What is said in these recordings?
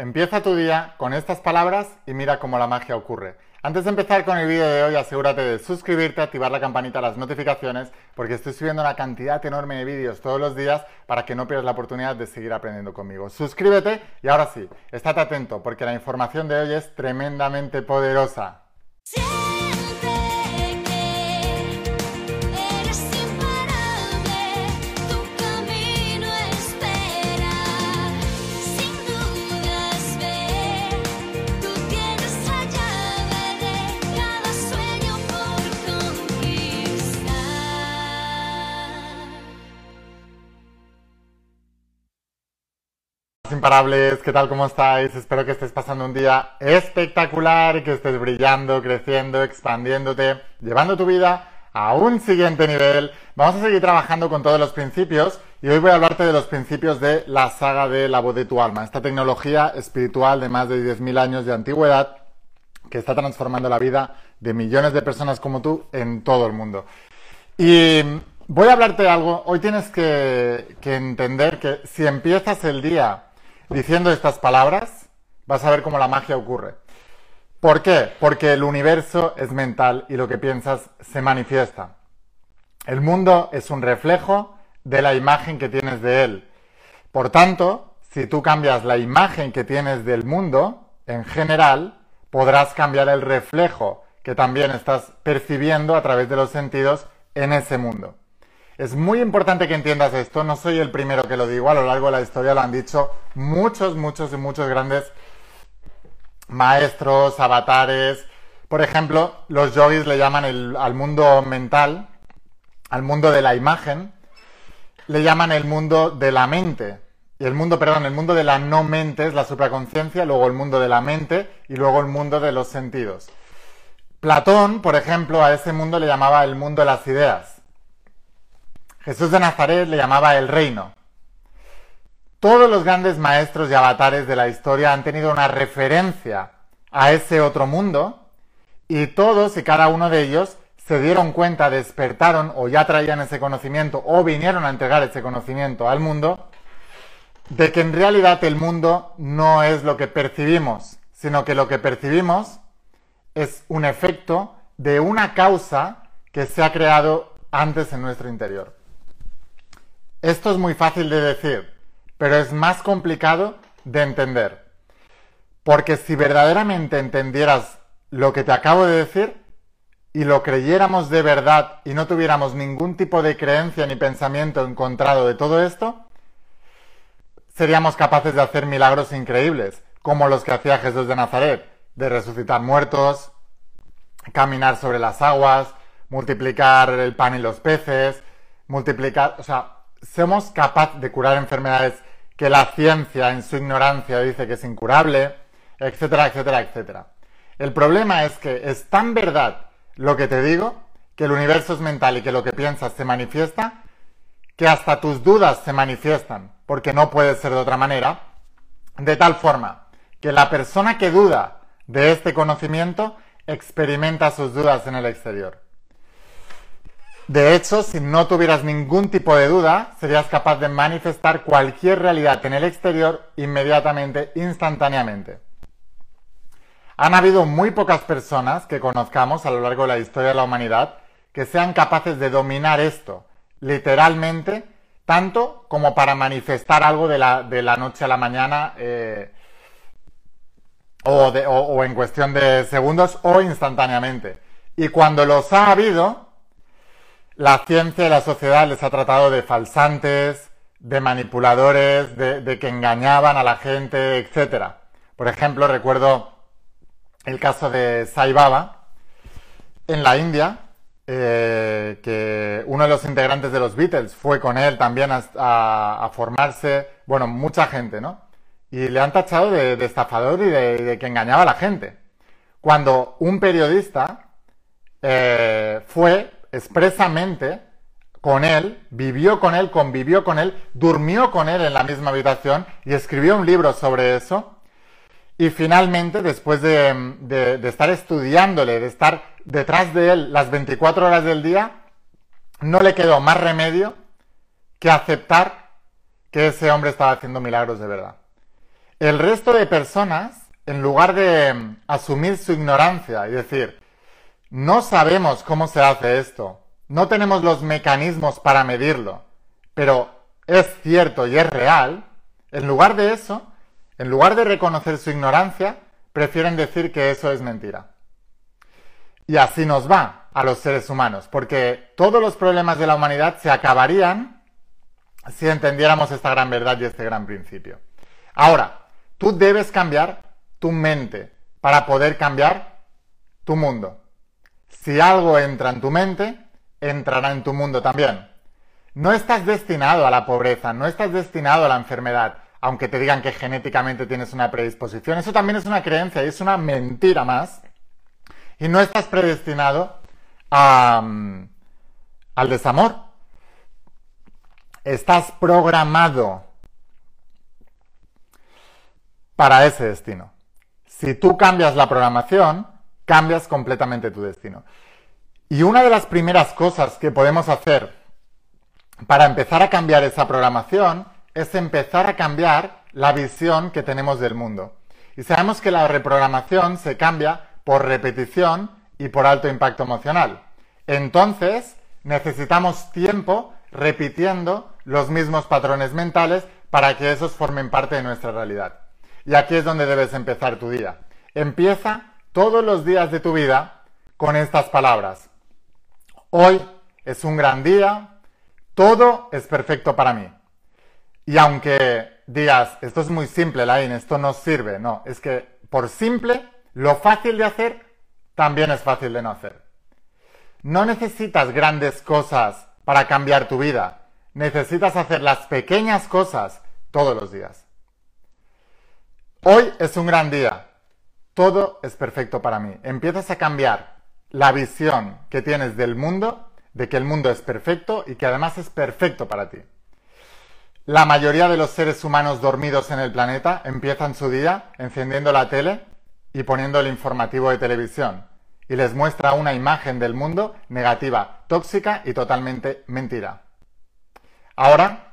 Empieza tu día con estas palabras y mira cómo la magia ocurre. Antes de empezar con el vídeo de hoy, asegúrate de suscribirte, activar la campanita, las notificaciones, porque estoy subiendo una cantidad enorme de vídeos todos los días para que no pierdas la oportunidad de seguir aprendiendo conmigo. Suscríbete y ahora sí, estate atento, porque la información de hoy es tremendamente poderosa. Imparables, ¿qué tal? ¿Cómo estáis? Espero que estés pasando un día espectacular, que estés brillando, creciendo, expandiéndote, llevando tu vida a un siguiente nivel. Vamos a seguir trabajando con todos los principios y hoy voy a hablarte de los principios de la saga de la voz de tu alma, esta tecnología espiritual de más de 10.000 años de antigüedad que está transformando la vida de millones de personas como tú en todo el mundo. Y voy a hablarte de algo, hoy tienes que, que entender que si empiezas el día diciendo estas palabras, vas a ver cómo la magia ocurre. ¿Por qué? Porque el universo es mental y lo que piensas se manifiesta. El mundo es un reflejo de la imagen que tienes de él. Por tanto, si tú cambias la imagen que tienes del mundo, en general, podrás cambiar el reflejo que también estás percibiendo a través de los sentidos en ese mundo. Es muy importante que entiendas esto, no soy el primero que lo digo, a lo largo de la historia lo han dicho muchos, muchos y muchos grandes maestros, avatares. Por ejemplo, los yogis le llaman al mundo mental, al mundo de la imagen, le llaman el mundo de la mente. Y el mundo, perdón, el mundo de la no mente es la supraconciencia, luego el mundo de la mente y luego el mundo de los sentidos. Platón, por ejemplo, a ese mundo le llamaba el mundo de las ideas. Jesús de Nazaret le llamaba el reino. Todos los grandes maestros y avatares de la historia han tenido una referencia a ese otro mundo y todos y cada uno de ellos se dieron cuenta, despertaron o ya traían ese conocimiento o vinieron a entregar ese conocimiento al mundo de que en realidad el mundo no es lo que percibimos, sino que lo que percibimos es un efecto de una causa que se ha creado antes en nuestro interior. Esto es muy fácil de decir, pero es más complicado de entender. Porque si verdaderamente entendieras lo que te acabo de decir y lo creyéramos de verdad y no tuviéramos ningún tipo de creencia ni pensamiento encontrado de todo esto, seríamos capaces de hacer milagros increíbles, como los que hacía Jesús de Nazaret, de resucitar muertos, caminar sobre las aguas, multiplicar el pan y los peces, multiplicar, o sea, somos capaces de curar enfermedades que la ciencia en su ignorancia dice que es incurable, etcétera, etcétera, etcétera. El problema es que es tan verdad lo que te digo, que el universo es mental y que lo que piensas se manifiesta, que hasta tus dudas se manifiestan, porque no puede ser de otra manera, de tal forma que la persona que duda de este conocimiento experimenta sus dudas en el exterior. De hecho, si no tuvieras ningún tipo de duda, serías capaz de manifestar cualquier realidad en el exterior inmediatamente, instantáneamente. Han habido muy pocas personas que conozcamos a lo largo de la historia de la humanidad que sean capaces de dominar esto, literalmente, tanto como para manifestar algo de la, noche a la mañana eh, o en cuestión de segundos o instantáneamente. Y cuando los ha habido, la ciencia y la sociedad les ha tratado de falsantes, de manipuladores, de, que engañaban a la gente, etc. Por ejemplo, recuerdo el caso de Sai Baba en la India, eh, que uno de los integrantes de los Beatles fue con él también a, formarse, bueno, mucha gente, ¿no? Y le han tachado de, estafador y de, que engañaba a la gente. Cuando un periodista eh, fue expresamente con él, vivió con él, convivió con él, durmió con él en la misma habitación y escribió un libro sobre eso. Y finalmente, después de, estar estudiándole, de estar detrás de él las 24 horas del día, no le quedó más remedio que aceptar que ese hombre estaba haciendo milagros de verdad. El resto de personas, en lugar de asumir su ignorancia y decir, no sabemos cómo se hace esto, no tenemos los mecanismos para medirlo, pero es cierto y es real, en lugar de eso, en lugar de reconocer su ignorancia, prefieren decir que eso es mentira. Y así nos va a los seres humanos, porque todos los problemas de la humanidad se acabarían si entendiéramos esta gran verdad y este gran principio. Ahora, tú debes cambiar tu mente para poder cambiar tu mundo. Si algo entra en tu mente, entrará en tu mundo también. No estás destinado a la pobreza, no estás destinado a la enfermedad, aunque te digan que genéticamente tienes una predisposición. Eso también es una creencia y es una mentira más. Y no estás predestinado a, mm, al desamor. Estás programado para ese destino. Si tú cambias la programación, cambias completamente tu destino. Y una de las primeras cosas que podemos hacer para empezar a cambiar esa programación es empezar a cambiar la visión que tenemos del mundo. Y sabemos que la reprogramación se cambia por repetición y por alto impacto emocional. Entonces, necesitamos tiempo repitiendo los mismos patrones mentales para que esos formen parte de nuestra realidad. Y aquí es donde debes empezar tu día. Empieza todos los días de tu vida con estas palabras. Hoy es un gran día, todo es perfecto para mí. Y aunque digas, esto es muy simple, Lain, esto no sirve, no, es que por simple, lo fácil de hacer también es fácil de no hacer. No necesitas grandes cosas para cambiar tu vida, necesitas hacer las pequeñas cosas todos los días. Hoy es un gran día, todo es perfecto para mí. Empiezas a cambiar la visión que tienes del mundo, de que el mundo es perfecto y que además es perfecto para ti. La mayoría de los seres humanos dormidos en el planeta empiezan su día encendiendo la tele y poniendo el informativo de televisión y les muestra una imagen del mundo negativa, tóxica y totalmente mentira. Ahora,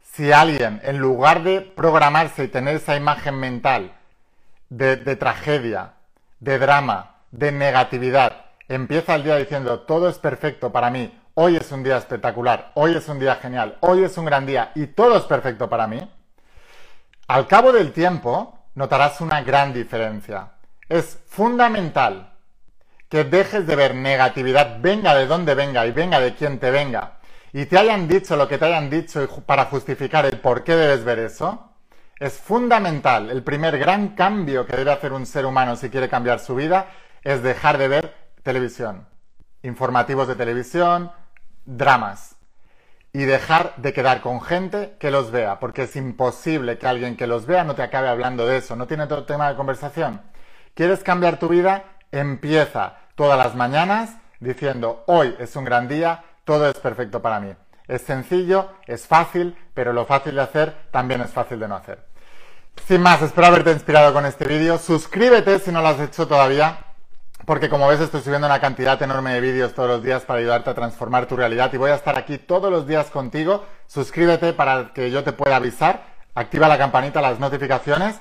si alguien, en lugar de programarse y tener esa imagen mental de, tragedia, de drama, de negatividad, empieza el día diciendo todo es perfecto para mí, hoy es un día espectacular, hoy es un día genial, hoy es un gran día y todo es perfecto para mí, al cabo del tiempo notarás una gran diferencia. Es fundamental que dejes de ver negatividad, venga de donde venga y venga de quien te venga, y te hayan dicho lo que te hayan dicho para justificar el por qué debes ver eso. Es fundamental, el primer gran cambio que debe hacer un ser humano si quiere cambiar su vida es dejar de ver televisión, informativos de televisión, dramas y dejar de quedar con gente que los vea, porque es imposible que alguien que los vea no te acabe hablando de eso, no tiene otro tema de conversación. ¿Quieres cambiar tu vida? Empieza todas las mañanas diciendo, hoy es un gran día, todo es perfecto para mí. Es sencillo, es fácil, pero lo fácil de hacer también es fácil de no hacer. Sin más, espero haberte inspirado con este vídeo. Suscríbete si no lo has hecho todavía porque como ves estoy subiendo una cantidad enorme de vídeos todos los días para ayudarte a transformar tu realidad y voy a estar aquí todos los días contigo. Suscríbete para que yo te pueda avisar, activa la campanita, las notificaciones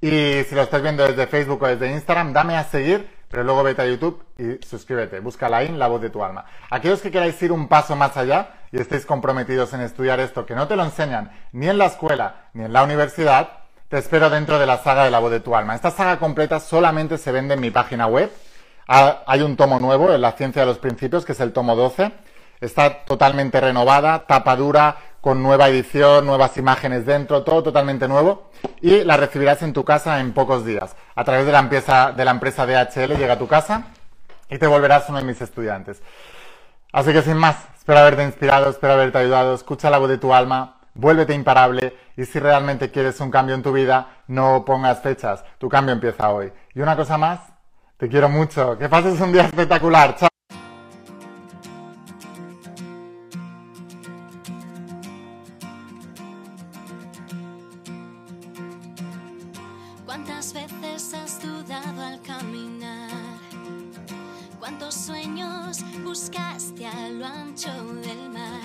y si lo estás viendo desde Facebook o desde Instagram, dame a seguir, pero luego vete a YouTube y suscríbete, busca la IN, la voz de tu alma. Aquellos que queráis ir un paso más allá y estéis comprometidos en estudiar esto, que no te lo enseñan ni en la escuela ni en la universidad, te espero dentro de la saga de la voz de tu alma. Esta saga completa solamente se vende en mi página web hay un tomo nuevo en La ciencia de los principios, que es el tomo 12. Está totalmente renovada, tapa dura, con nueva edición, nuevas imágenes dentro, todo totalmente nuevo. Y la recibirás en tu casa en pocos días. A través de la empresa, de la empresa DHL llega a tu casa y te volverás uno de mis estudiantes. Así que sin más, espero haberte inspirado, espero haberte ayudado. Escucha la voz de tu alma, vuélvete imparable y si realmente quieres un cambio en tu vida, no pongas fechas. Tu cambio empieza hoy. Y una cosa más, te quiero mucho. Que pases un día espectacular. Chao. ¿Cuántas veces has dudado al caminar? ¿Cuántos sueños buscaste a lo ancho del mar?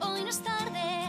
Hoy no es tarde,